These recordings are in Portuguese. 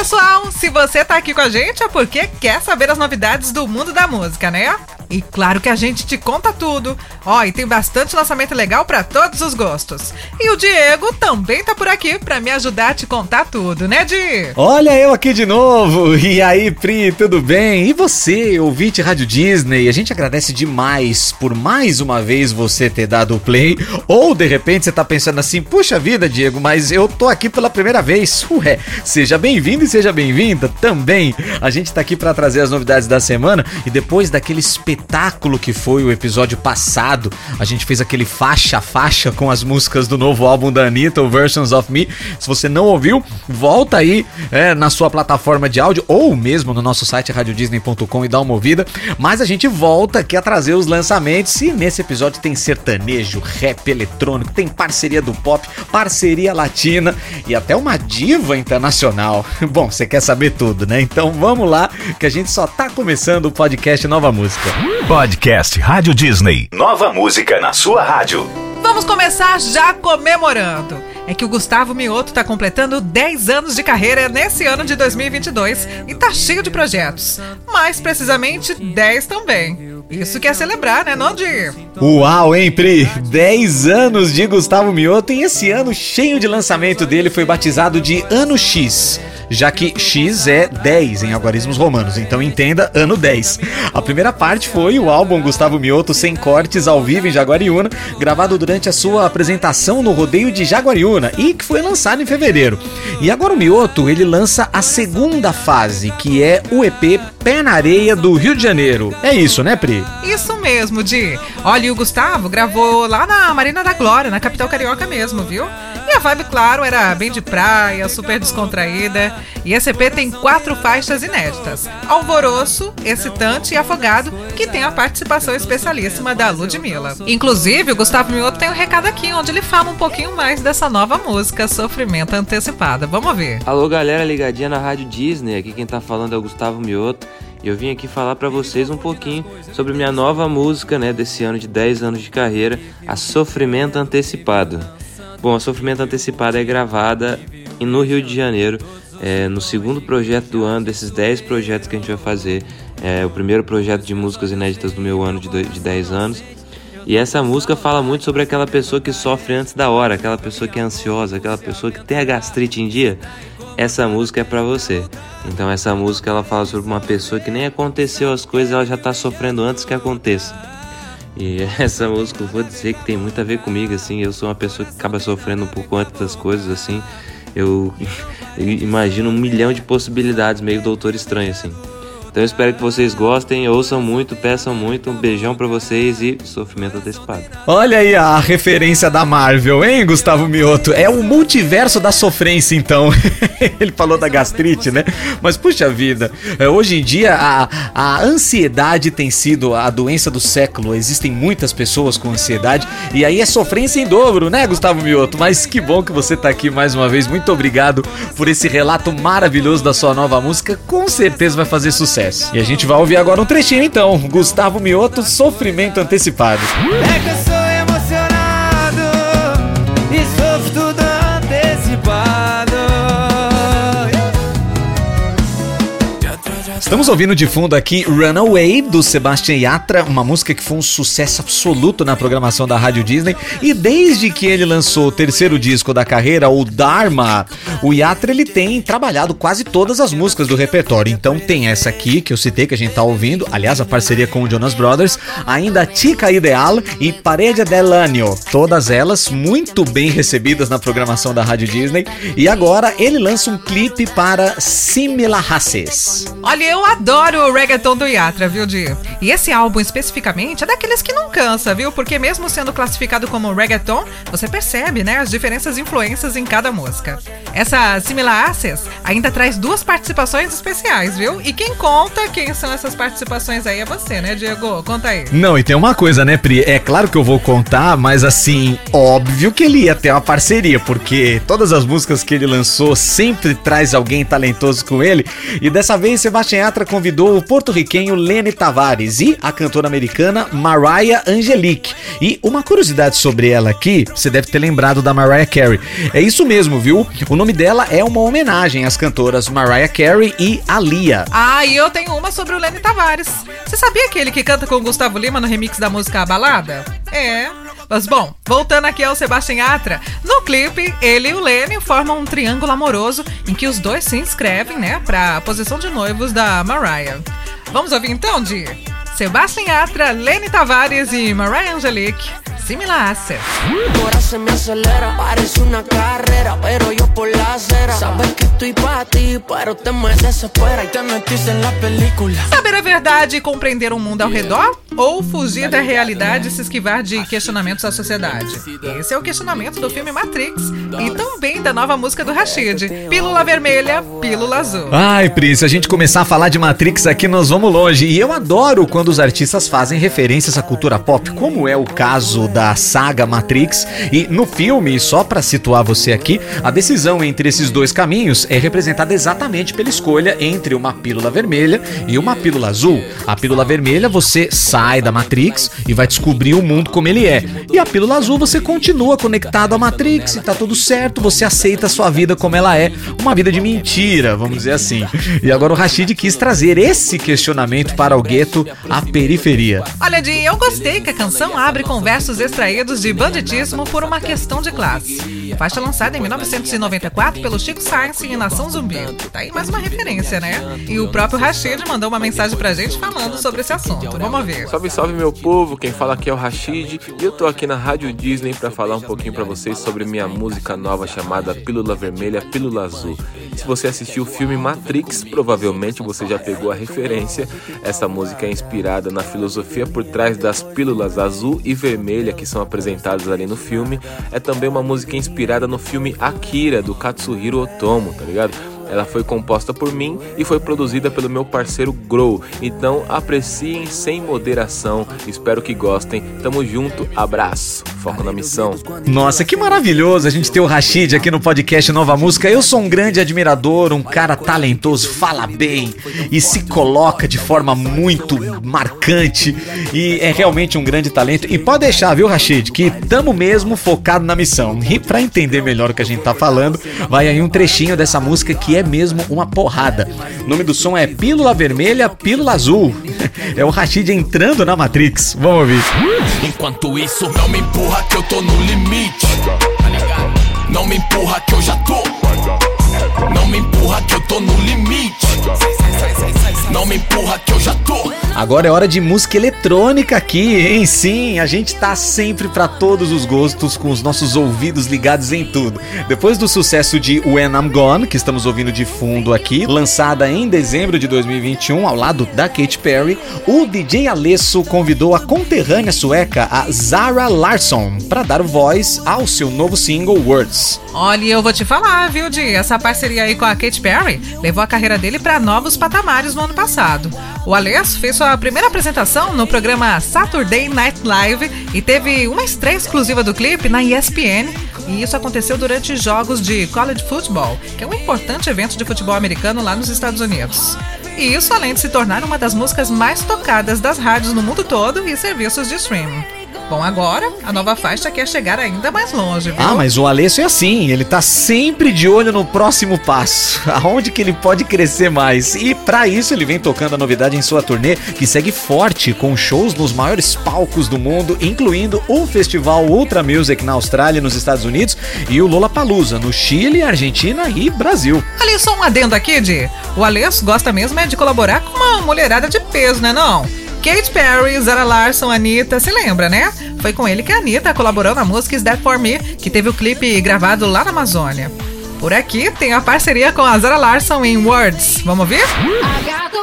pessoal! Se você tá aqui com a gente é porque quer saber as novidades do mundo da música, né? E claro que a gente te conta tudo. Ó, oh, e tem bastante lançamento legal para todos os gostos. E o Diego também tá por aqui para me ajudar a te contar tudo, né, Di? Olha eu aqui de novo. E aí, Pri, tudo bem? E você, ouvinte Rádio Disney? A gente agradece demais por mais uma vez você ter dado o play. Ou de repente você tá pensando assim: puxa vida, Diego, mas eu tô aqui pela primeira vez. Ué, seja bem-vindo e seja bem-vinda também. A gente tá aqui para trazer as novidades da semana e depois daquele espetáculo espetáculo que foi o episódio passado. A gente fez aquele faixa faixa com as músicas do novo álbum da Anitta, o Versions of Me. Se você não ouviu, volta aí é, na sua plataforma de áudio ou mesmo no nosso site radiodisney.com e dá uma ouvida. Mas a gente volta aqui a trazer os lançamentos e nesse episódio tem sertanejo, rap eletrônico, tem parceria do pop, parceria latina e até uma diva internacional. Bom, você quer saber tudo, né? Então vamos lá que a gente só tá começando o podcast Nova Música. Podcast Rádio Disney. Nova música na sua rádio. Vamos começar já comemorando. É que o Gustavo Mioto está completando 10 anos de carreira nesse ano de 2022 e tá cheio de projetos. Mais precisamente 10 também. Isso que é celebrar, né, Nondir? Uau, hein, Pri? 10 anos de Gustavo Mioto e esse ano cheio de lançamento dele foi batizado de Ano X já que X é 10 em algarismos romanos, então entenda ano 10. A primeira parte foi o álbum Gustavo Mioto sem cortes ao vivo em Jaguariúna, gravado durante a sua apresentação no rodeio de Jaguariúna e que foi lançado em fevereiro. E agora o Mioto, ele lança a segunda fase, que é o EP Pé na Areia do Rio de Janeiro. É isso, né, Pri? Isso mesmo, Di. Olha, e o Gustavo gravou lá na Marina da Glória, na capital carioca mesmo, viu? E a vibe, claro, era bem de praia, super descontraída. E esse EP tem quatro faixas inéditas: Alvoroço, Excitante e Afogado, que tem a participação especialíssima da Ludmilla. Inclusive, o Gustavo Mioto tem um recado aqui onde ele fala um pouquinho mais dessa nova música, Sofrimento Antecipada. Vamos ver. Alô, galera ligadinha na Rádio Disney. Aqui quem tá falando é o Gustavo Mioto. E eu vim aqui falar para vocês um pouquinho sobre minha nova música, né, desse ano de 10 anos de carreira, a Sofrimento Antecipado. Bom, a Sofrimento Antecipado é gravada no Rio de Janeiro, é, no segundo projeto do ano, desses 10 projetos que a gente vai fazer. É o primeiro projeto de músicas inéditas do meu ano de, de 10 anos. E essa música fala muito sobre aquela pessoa que sofre antes da hora, aquela pessoa que é ansiosa, aquela pessoa que tem a gastrite em dia. Essa música é para você. Então essa música ela fala sobre uma pessoa que nem aconteceu as coisas, ela já tá sofrendo antes que aconteça. E essa música eu vou dizer que tem muito a ver comigo, assim. Eu sou uma pessoa que acaba sofrendo um pouco antes das coisas, assim. Eu imagino um milhão de possibilidades, meio Doutor Estranho, assim. Então eu espero que vocês gostem, ouçam muito, peçam muito. Um beijão para vocês e sofrimento antecipado. Olha aí a referência da Marvel, hein, Gustavo Mioto? É o multiverso da sofrência, então. Ele falou da gastrite, né? Mas puxa vida, é, hoje em dia a, a ansiedade tem sido a doença do século. Existem muitas pessoas com ansiedade e aí é sofrência em dobro, né, Gustavo Mioto? Mas que bom que você tá aqui mais uma vez. Muito obrigado por esse relato maravilhoso da sua nova música. Com certeza vai fazer sucesso sucesso. E a gente vai ouvir agora um trechinho então. Gustavo Mioto, Sofrimento Antecipado. É Estamos ouvindo de fundo aqui Runaway do Sebastian Yatra, uma música que foi um sucesso absoluto na programação da Rádio Disney. E desde que ele lançou o terceiro disco da carreira, o Dharma, o Yatra ele tem trabalhado quase todas as músicas do repertório. Então tem essa aqui que eu citei que a gente tá ouvindo, aliás, a parceria com o Jonas Brothers, ainda Tica Ideal e Parede Anio, todas elas muito bem recebidas na programação da Rádio Disney. E agora ele lança um clipe para Simila Races. Olha, eu eu adoro o reggaeton do Yatra, viu, Di? E esse álbum especificamente é daqueles que não cansa, viu? Porque mesmo sendo classificado como reggaeton, você percebe, né, as diferenças e influências em cada música. Essa Similar Access ainda traz duas participações especiais, viu? E quem conta quem são essas participações aí é você, né, Diego? Conta aí. Não, e tem uma coisa, né, Pri? É claro que eu vou contar, mas assim, óbvio que ele ia ter uma parceria, porque todas as músicas que ele lançou sempre traz alguém talentoso com ele. E dessa vez, Sebastião Yatra convidou o porto-riquenho Lenny Tavares e a cantora americana Mariah Angelique. E uma curiosidade sobre ela aqui, você deve ter lembrado da Mariah Carey. É isso mesmo, viu? O nome dela é uma homenagem às cantoras Mariah Carey e Alia. Ah, e eu tenho uma sobre o Lenny Tavares. Você sabia aquele que canta com o Gustavo Lima no remix da música A Balada? É. Mas bom, voltando aqui ao Sebastian Yatra, no clipe, ele e o Lenny formam um triângulo amoroso em que os dois se inscrevem, né, pra posição de noivos da Mariah. Vamos ouvir então, de Sebastian Yatra, Lenny Tavares e Mariah Angelique, Similar Asset. corazón me acelera, parece una carrera, pero yo por la acera. Sabes que estoy pa' ti, pero te me desespera y te metiste en la película. Saber a verdade e compreender o mundo ao redor? Ou fugir da realidade e se esquivar de questionamentos da sociedade? Esse é o questionamento do filme Matrix e também da nova música do Rashid, Pílula Vermelha, Pílula Azul. Ai, Prince, se a gente começar a falar de Matrix aqui, nós vamos longe. E eu adoro quando os artistas fazem referências à cultura pop, como é o caso da saga Matrix. E no filme, só pra situar você aqui, a decisão entre esses dois caminhos é representada exatamente pela escolha entre uma pílula vermelha e uma pílula azul. A pílula vermelha você sai da Matrix e vai descobrir o mundo como ele é. E a pílula azul você continua conectado à Matrix e tá tudo certo, você aceita a sua vida como ela é, uma vida de mentira, vamos dizer assim. E agora o Rashid quis trazer esse questionamento para o gueto, a periferia. Olha, Di, eu gostei que a canção abre com versos extraídos de Banditismo por uma questão de classe. Faixa lançada em 1994 pelo Chico Science em Nação Zumbi. Tá aí mais uma referência, né? E o próprio Rashid mandou uma mensagem pra gente falando sobre esse assunto. Vamos ver. Salve, salve meu povo, quem fala aqui é o Rashid e eu tô aqui na Rádio Disney para falar um pouquinho para vocês sobre minha música nova chamada Pílula Vermelha, Pílula Azul. Se você assistiu o filme Matrix, provavelmente você já pegou a referência. Essa música é inspirada na filosofia por trás das pílulas azul e vermelha que são apresentadas ali no filme. É também uma música inspirada no filme Akira do Katsuhiro Otomo, tá ligado? Ela foi composta por mim e foi produzida pelo meu parceiro Grow. Então apreciem sem moderação. Espero que gostem. Tamo junto, abraço. Foco na missão. Nossa, que maravilhoso a gente ter o Rashid aqui no podcast Nova Música. Eu sou um grande admirador, um cara talentoso, fala bem e se coloca de forma muito marcante e é realmente um grande talento. E pode deixar, viu, Rashid, que tamo mesmo focado na missão. E pra entender melhor o que a gente tá falando, vai aí um trechinho dessa música que é mesmo uma porrada. O nome do som é Pílula Vermelha, Pílula Azul. É o Rashid entrando na Matrix. Vamos ouvir. Enquanto isso, não me empurra que eu tô no limite. Não me empurra que eu já tô. Não me empurra que eu tô no limite. Não me empurra que eu já tô. Agora é hora de música eletrônica aqui, hein? Sim, a gente tá sempre pra todos os gostos, com os nossos ouvidos ligados em tudo. Depois do sucesso de When I'm Gone, que estamos ouvindo de fundo aqui, lançada em dezembro de 2021 ao lado da Katy Perry, o DJ Alesso convidou a conterrânea sueca, a Zara Larsson, para dar voz ao seu novo single Words. Olha, eu vou te falar, viu, Di? Essa parceria aí com a Katy Perry levou a carreira dele pra novos patamares no ano passado. O Alesso fez sua primeira apresentação no programa Saturday Night Live e teve uma estreia exclusiva do clipe na ESPN. E isso aconteceu durante jogos de college football, que é um importante evento de futebol americano lá nos Estados Unidos. E isso além de se tornar uma das músicas mais tocadas das rádios no mundo todo e serviços de streaming. Bom, agora a nova faixa quer chegar ainda mais longe, viu? Ah, mas o Alesso é assim, ele tá sempre de olho no próximo passo, aonde que ele pode crescer mais. E pra isso ele vem tocando a novidade em sua turnê, que segue forte com shows nos maiores palcos do mundo, incluindo o Festival Ultra Music na Austrália e nos Estados Unidos e o Lollapalooza no Chile, Argentina e Brasil. Ali só um adendo aqui, Di. O Alesso gosta mesmo é de colaborar com uma mulherada de peso, né não? Katy Perry, Zara Larson, Anitta, se lembra, né? Foi com ele que a Anitta colaborou na música Is That For Me, que teve o clipe gravado lá na Amazônia. Por aqui tem a parceria com a Zara Larson em Words. Vamos ouvir? I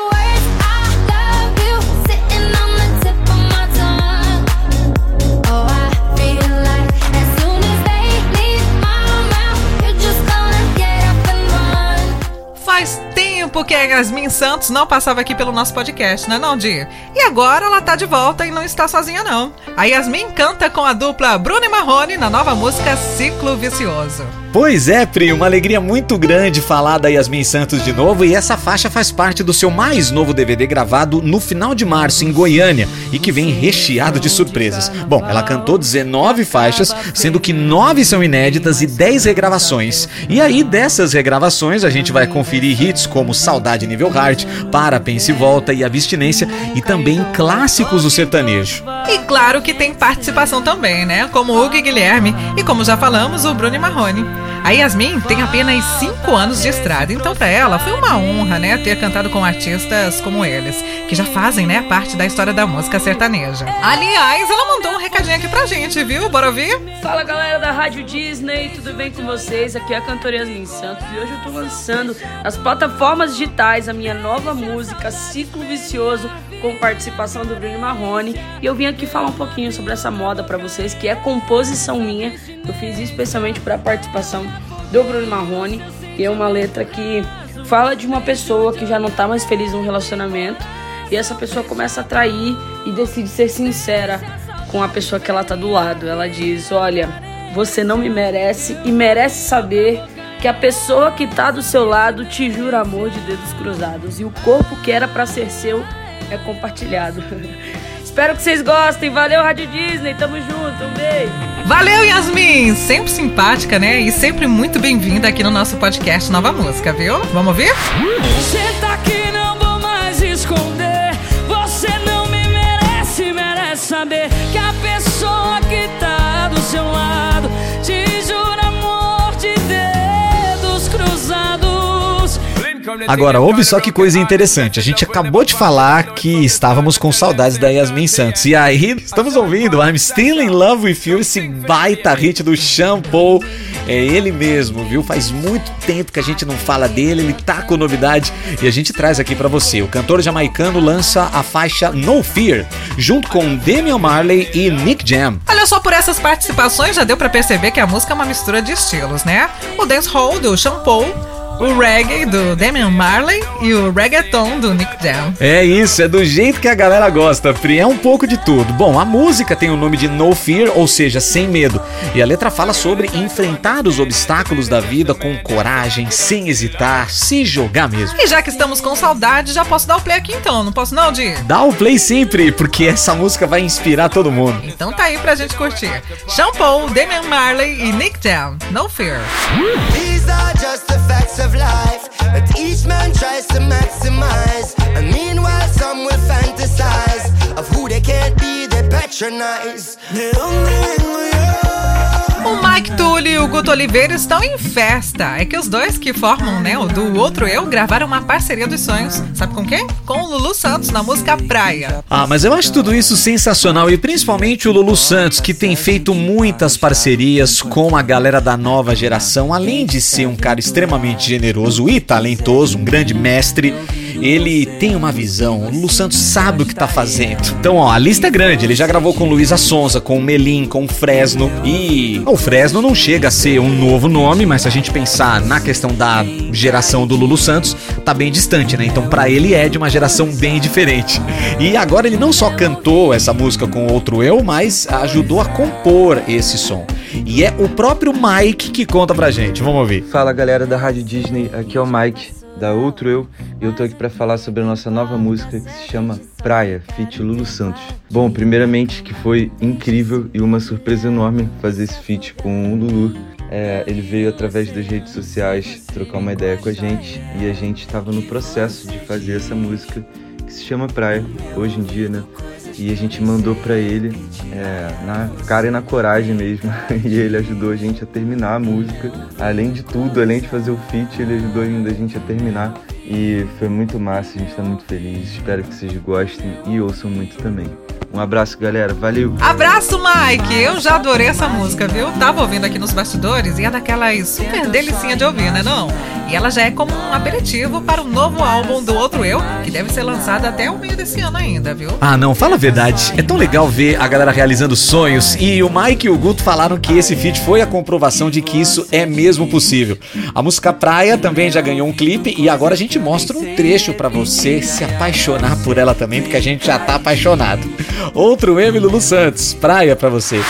que a Yasmin Santos não passava aqui pelo nosso podcast, não é não, Di? E agora ela tá de volta e não está sozinha não. A Yasmin canta com a dupla Bruno e Marrone na nova música Ciclo Vicioso. Pois é, Pri, uma alegria muito grande falar da Yasmin Santos de novo e essa faixa faz parte do seu mais novo DVD gravado no final de março em Goiânia e que vem recheado de surpresas. Bom, ela cantou 19 faixas, sendo que 9 são inéditas e 10 regravações. E aí dessas regravações a gente vai conferir hits como Saudade Nível Hard, Para, Pense e Volta e Abstinência e também clássicos do sertanejo. E claro que tem participação também, né? Como Hugo e Guilherme e como já falamos, o Bruno e Marrone. A Yasmin tem apenas 5 anos de estrada, então para ela foi uma honra, né, ter cantado com artistas como eles, que já fazem, né, parte da história da música sertaneja. Aliás, ela mandou um recadinho aqui pra gente, viu? Bora ouvir? Fala galera da Rádio Disney, tudo bem com vocês? Aqui é a cantora Yasmin Santos e hoje eu tô lançando nas plataformas digitais a minha nova música Ciclo Vicioso com participação do Bruno Marrone e eu vim aqui falar um pouquinho sobre essa moda pra vocês que é composição minha. Eu fiz especialmente para participação do Bruno Marrone e é uma letra que fala de uma pessoa que já não tá mais feliz num relacionamento e essa pessoa começa a trair e decide ser sincera com a pessoa que ela tá do lado. Ela diz: Olha, você não me merece e merece saber que a pessoa que tá do seu lado te jura amor de dedos cruzados e o corpo que era para ser seu é compartilhado. Espero que vocês gostem. Valeu, Rádio Disney. Tamo junto. Um beijo. Valeu, Yasmin! Sempre simpática, né? E sempre muito bem-vinda aqui no nosso podcast Nova Música, viu? Vamos ouvir? Senta aqui, não vou mais esconder. Você não me merece, merece saber que a pessoa que tá do seu lado Agora, ouve só que coisa interessante. A gente acabou de falar que estávamos com saudades da Yasmin Santos. E aí, estamos ouvindo I'm Still in Love with You, esse baita hit do Shampoo. É ele mesmo, viu? Faz muito tempo que a gente não fala dele, ele tá com novidade e a gente traz aqui pra você. O cantor jamaicano lança a faixa No Fear, junto com Damian Marley e Nick Jam. Olha só, por essas participações já deu pra perceber que a música é uma mistura de estilos, né? O dancehall do Shampoo, o reggae do Damian Marley e o reggaeton do Nick Jam. É isso, é do jeito que a galera gosta, Pri. É um pouco de tudo. Bom, a música tem o nome de No Fear, ou seja, sem medo. E a letra fala sobre enfrentar os obstáculos da vida com coragem, sem hesitar, se jogar mesmo. E já que estamos com saudade, já posso dar o play aqui então, não posso não, Di? Dá o play sempre, porque essa música vai inspirar todo mundo. Então tá aí pra gente curtir. Shampoo, Damian Marley e Nick Jam, No Fear. These are just the facts of life that each man tries to maximize. And meanwhile, some will fantasize of who they can't be, they patronize. ¿De dónde vengo yo? O Mike Tully e o Guto Oliveira estão em festa. É que os dois que formam, né, o do Outro Eu, gravaram uma parceria dos sonhos. Sabe com quem? Com o Lulu Santos, na música Praia. Ah, mas eu acho tudo isso sensacional e principalmente o Lulu Santos, que tem feito muitas parcerias com a galera da nova geração, além de ser um cara extremamente generoso e talentoso, um grande mestre. Ele tem uma visão, o Lulu Santos sabe o que tá fazendo. Então, ó, a lista é grande. Ele já gravou com Luísa Sonza, com o Melim, com o Fresno. E o Fresno não chega a ser um novo nome, mas se a gente pensar na questão da geração do Lulu Santos, tá bem distante, né? Então, pra ele é de uma geração bem diferente. E agora ele não só cantou essa música com outro eu, mas ajudou a compor esse som. E é o próprio Mike que conta pra gente. Vamos ouvir. Fala galera da Rádio Disney, aqui é o Mike da Outro Eu e eu tô aqui para falar sobre a nossa nova música que se chama Praia, feat Lulu Santos. Bom, primeiramente que foi incrível e uma surpresa enorme fazer esse feat com o Lulu. É, ele veio através das redes sociais trocar uma ideia com a gente e a gente estava no processo de fazer essa música que se chama Praia, hoje em dia, né? E a gente mandou para ele é, na cara e na coragem mesmo. E ele ajudou a gente a terminar a música. Além de tudo, além de fazer o feat, ele ajudou ainda a gente a terminar. E foi muito massa, a gente tá muito feliz. Espero que vocês gostem e ouçam muito também. Um abraço, galera. Valeu! Abraço, Mike! Eu já adorei essa música, viu? Tava ouvindo aqui nos bastidores e é daquelas super delicinha de ouvir, né não? E ela já é como um aperitivo para o novo álbum do Outro Eu, que deve ser lançado até o meio desse ano ainda, viu? Ah, não, fala a verdade. É tão legal ver a galera realizando sonhos e o Mike e o Guto falaram que esse feat foi a comprovação de que isso é mesmo possível. A música Praia também já ganhou um clipe e agora a gente mostra um trecho pra você se apaixonar por ela também, porque a gente já tá apaixonado. Outro M Lulu Santos, Praia pra você.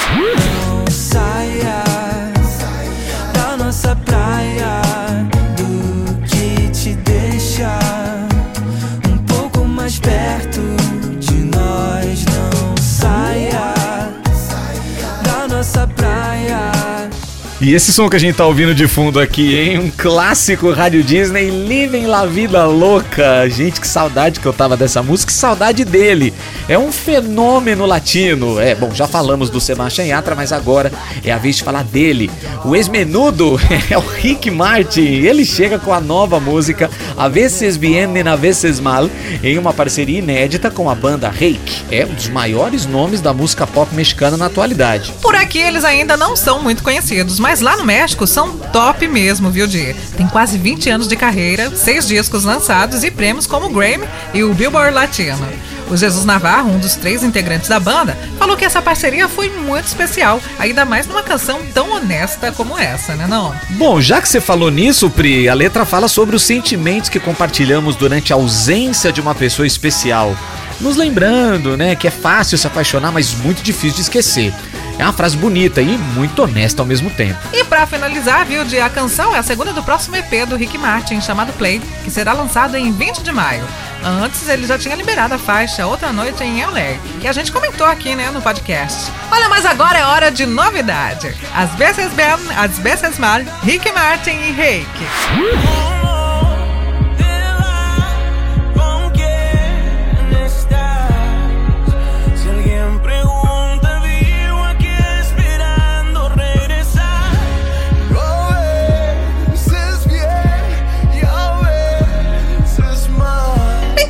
E esse som que a gente tá ouvindo de fundo aqui, hein? Um clássico Rádio Disney, Living La Vida Louca. Gente, que saudade que eu tava dessa música, que saudade dele. É um fenômeno latino. É, bom, já falamos do Sebastian Yatra, mas agora é a vez de falar dele. O ex-menudo é o Rick Martin. Ele chega com a nova música A Veces Vienen, A Veces Mal, em uma parceria inédita com a banda Reik. É um dos maiores nomes da música pop mexicana na atualidade. Por aqui eles ainda não são muito conhecidos, mas lá no México são top mesmo, viu, Di? Tem quase 20 anos de carreira, seis discos lançados e prêmios como o Grammy e o Billboard Latino. O Jesus Navarro, um dos três integrantes da banda, falou que essa parceria foi muito especial, ainda mais numa canção tão honesta como essa, né não? Bom, já que você falou nisso, Pri, a letra fala sobre os sentimentos que compartilhamos durante a ausência de uma pessoa especial. Nos lembrando, né, que é fácil se apaixonar, mas muito difícil de esquecer. É uma frase bonita e muito honesta ao mesmo tempo. E pra finalizar, viu, Di, a canção é a segunda do próximo EP do Rick Martin, chamado Play, que será lançado em 20 de maio. Antes ele já tinha liberado a faixa Outra Noite em LA, que a gente comentou aqui, né, no podcast. Olha, mas agora é hora de novidade. As vezes bem, as vezes mal, Rick Martin e Reiki.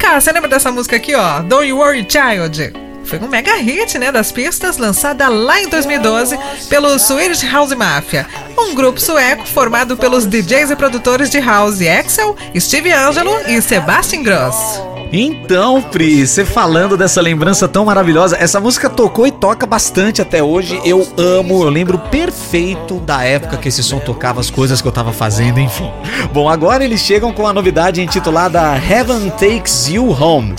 Cá, você lembra dessa música aqui, ó? Don't You Worry Child? Foi um mega hit, né, das pistas, lançada lá em 2012 pelo Swedish House Mafia, um grupo sueco formado pelos DJs e produtores de house Axel, Steve Angelo e Sebastian Gross. Então, Pri, você falando dessa lembrança tão maravilhosa, essa música tocou e toca bastante até hoje. Eu amo, eu lembro perfeito da época que esse som tocava, as coisas que eu tava fazendo, enfim. Bom, agora eles chegam com a novidade intitulada Heaven Takes You Home.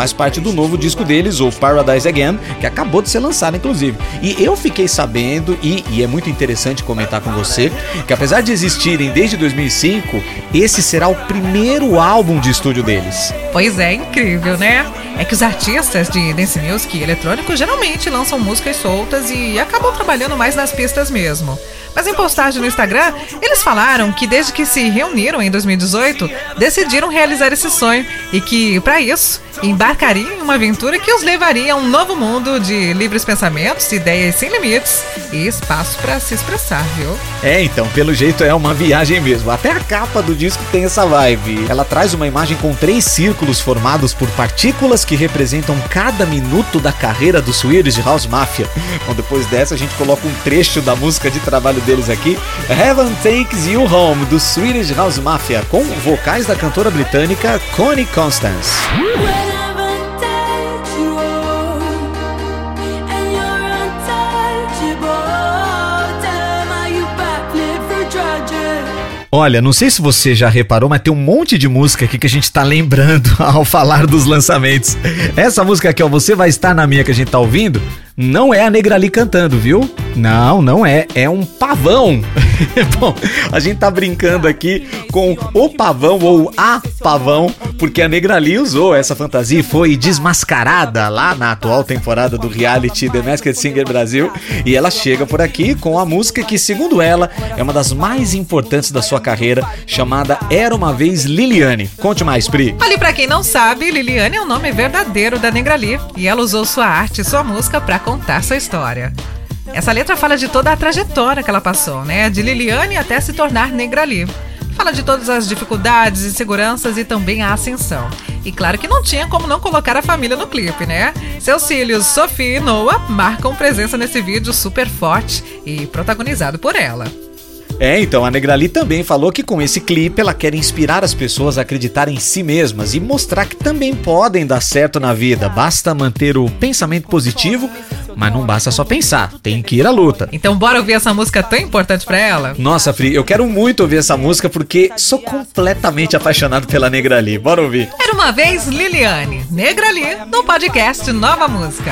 Faz parte do novo disco deles, o Paradise Again, que acabou de ser lançado, inclusive. E eu fiquei sabendo, e, e é muito interessante comentar com você, que apesar de existirem desde 2005, esse será o primeiro álbum de estúdio deles. Pois é, incrível, né? É que os artistas de dance music e eletrônico geralmente lançam músicas soltas e acabam trabalhando mais nas pistas mesmo. Mas em postagem no Instagram, eles falaram que desde que se reuniram em 2018, decidiram realizar esse sonho e que, para isso, embarcariam em uma aventura que os levaria a um novo mundo de livres pensamentos, ideias sem limites e espaço para se expressar, viu? É, então, pelo jeito é uma viagem mesmo. Até a capa do disco tem essa vibe. Ela traz uma imagem com três círculos formados por partículas que representam cada minuto da carreira do Swedish House Mafia. Bom, depois dessa a gente coloca um trecho da música de trabalho deles aqui, Heaven Takes You Home, do Swedish House Mafia, com vocais da cantora britânica Connie Constance. Olha, não sei se você já reparou, mas tem um monte de música aqui que a gente tá lembrando ao falar dos lançamentos. Essa música aqui, ó, Você Vai Estar Na Minha que a gente tá ouvindo, não é a Negrali cantando, viu? Não, não é. É um pavão. Bom, a gente tá brincando aqui com o pavão ou a pavão, porque a Negrali usou essa fantasia e foi desmascarada lá na atual temporada do reality The Masked Singer Brasil. E ela chega por aqui com a música que, segundo ela, é uma das mais importantes da sua carreira, chamada Era Uma Vez Liliane. Conte mais, Pri. Ali, pra quem não sabe, Liliane é o nome verdadeiro da Negrali e ela usou sua arte sua música pra contar sua história. Essa letra fala de toda a trajetória que ela passou, né? De Liliane até se tornar Negrali. Fala de todas as dificuldades, inseguranças e também a ascensão. E claro que não tinha como não colocar a família no clipe, né? Seus filhos, Sophie e Noah, marcam presença nesse vídeo super forte e protagonizado por ela. É, então, a Negrali também falou que com esse clipe ela quer inspirar as pessoas a acreditarem em si mesmas e mostrar que também podem dar certo na vida. Basta manter o pensamento positivo, mas não basta só pensar, tem que ir à luta. Então bora ouvir essa música tão importante pra ela? Nossa, Fri, eu quero muito ouvir essa música porque sou completamente apaixonado pela Negrali. Bora ouvir. Era uma vez Liliane, Negra ali, no podcast Nova Música.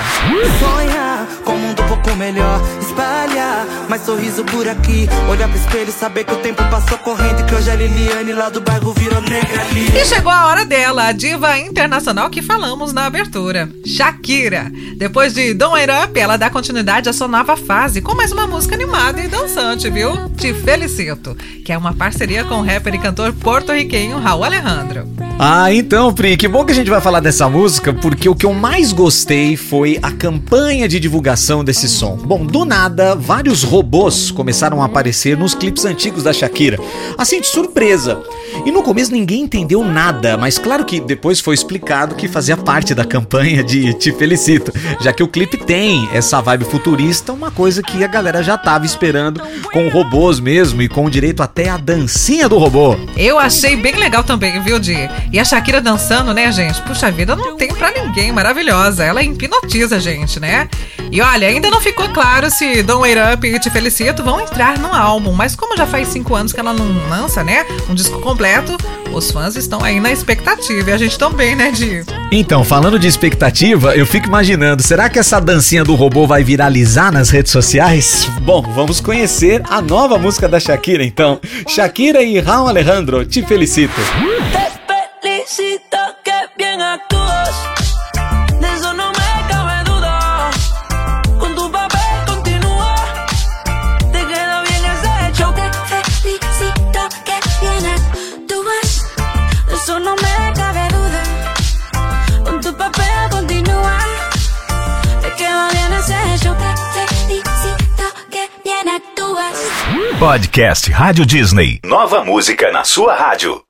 Sonhar com um mundo um pouco melhor, espalhar mais sorriso por aqui. Olhar pro espelho e saber que o tempo passou correndo e que hoje a Liliane lá do bairro virou negra ali. E chegou a hora dela, a diva internacional que falamos na abertura, Shakira. Depois de Don't It Up, ela dá continuidade à sua nova fase com mais uma música animada e dançante, viu? Te felicito, que é uma parceria com o rapper e cantor porto-riquenho Raul Alejandro. Ah, então, Pri, que bom que a gente vai falar dessa música, porque o que eu mais gostei foi a campanha de divulgação desse som. Bom, do nada, vários robôs começaram a aparecer nos clipes antigos da Shakira, assim de surpresa. E no começo ninguém entendeu nada, mas claro que depois foi explicado que fazia parte da campanha de Te Felicito, já que o clipe tem essa vibe futurista, uma coisa que a galera já tava esperando, com robôs mesmo e com direito até a dancinha do robô. Eu achei bem legal também, viu, Di? E a Shakira dançando, né, gente? Puxa vida, não tem pra ninguém, maravilhosa. Ela hipnotiza a gente, né? E olha, ainda não ficou claro se Don't Wait Up e Te Felicito vão entrar no álbum, mas como já faz cinco anos que ela não lança, né, um disco completo, os fãs estão aí na expectativa. E a gente também, né, Di? Então, falando de expectativa, eu fico imaginando, será que essa dancinha do robô vai viralizar nas redes sociais? Bom, vamos conhecer a nova música da Shakira, então. Shakira e Raul Alejandro, Te Felicito. Felicito que bien actúas. De eso no me cabe duda. Con tu papel continúa. Te queda bien ese hecho. Te felicito que bien actúas. De eso no me cabe duda. Con tu papel continúa. Te queda bien ese hecho. Te felicito que bien actúas. Podcast Rádio Disney. Nova música na sua rádio.